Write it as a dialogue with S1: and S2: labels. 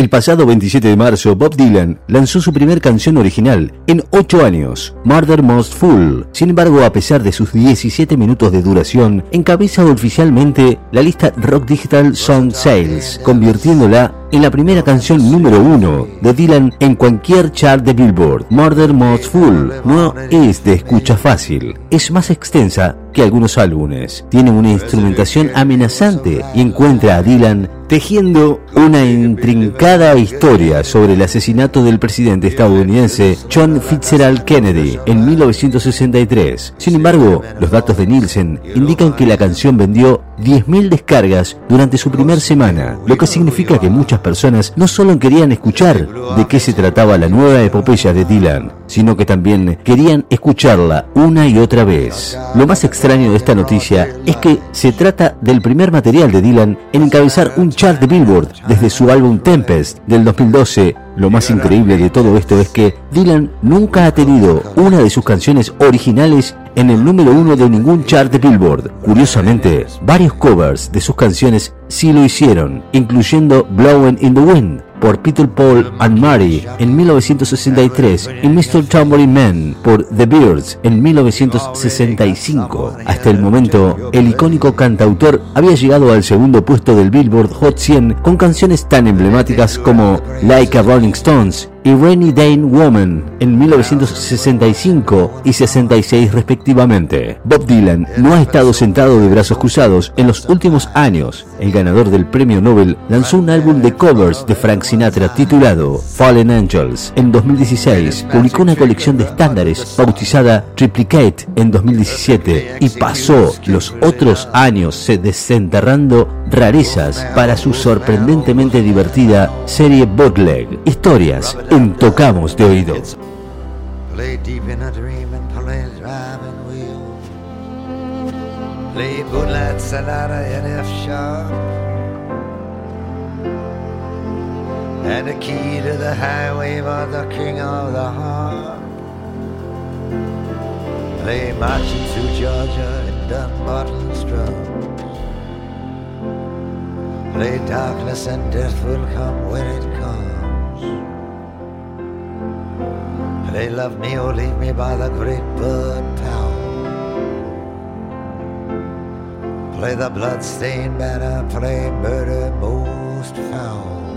S1: El pasado 27 de marzo, Bob Dylan lanzó su primer canción original en 8 años, Murder Most Fool. Sin embargo, a pesar de sus 17 minutos de duración, encabeza oficialmente la lista Rock Digital Song Sales, convirtiéndola en la primera canción número uno de Dylan en cualquier chart de Billboard. Murder Most Fool no es de escucha fácil, es más extensa que algunos álbumes. Tiene una instrumentación amenazante y encuentra a Dylan tejiendo una intrincada historia sobre el asesinato del presidente estadounidense John Fitzgerald Kennedy en 1963. Sin embargo, los datos de Nielsen indican que la canción vendió 10.000 descargas durante su primera semana, lo que significa que muchas personas no solo querían escuchar de qué se trataba la nueva epopeya de Dylan, sino que también querían escucharla una y otra vez. Lo más extraño de esta noticia es que se trata del primer material de Dylan en encabezar un chart de Billboard desde su álbum Tempest del 2012. Lo más increíble de todo esto es que Dylan nunca ha tenido una de sus canciones originales en el número uno de ningún chart de Billboard. Curiosamente, varios covers de sus canciones sí lo hicieron, incluyendo Blowing in the Wind, por Peter Paul and Mary en 1963 y Mr. Tambourine Man por The Beards en 1965. Hasta el momento, el icónico cantautor había llegado al segundo puesto del Billboard Hot 100 con canciones tan emblemáticas como Like a Rolling Stones y Rainy Day Woman en 1965 y 66 respectivamente. Bob Dylan no ha estado sentado de brazos cruzados en los últimos años. El ganador del premio Nobel lanzó un álbum de covers de Frank Sinatra titulado Fallen Angels en 2016. Publicó una colección de estándares bautizada Triplicate en 2017 y pasó los otros años desenterrando rarezas para su sorprendentemente divertida serie Bootleg. Historias Tocamos de oído. Play deep in a dream and play driving wheel. Play F sharp. And the key to the highway for the king of the harp. Play marching through Georgia in Dunbarton drums. Play darkness and death will come when it comes. They love me or leave me by the great bird town. Play the blood-stained banner, play murder most foul.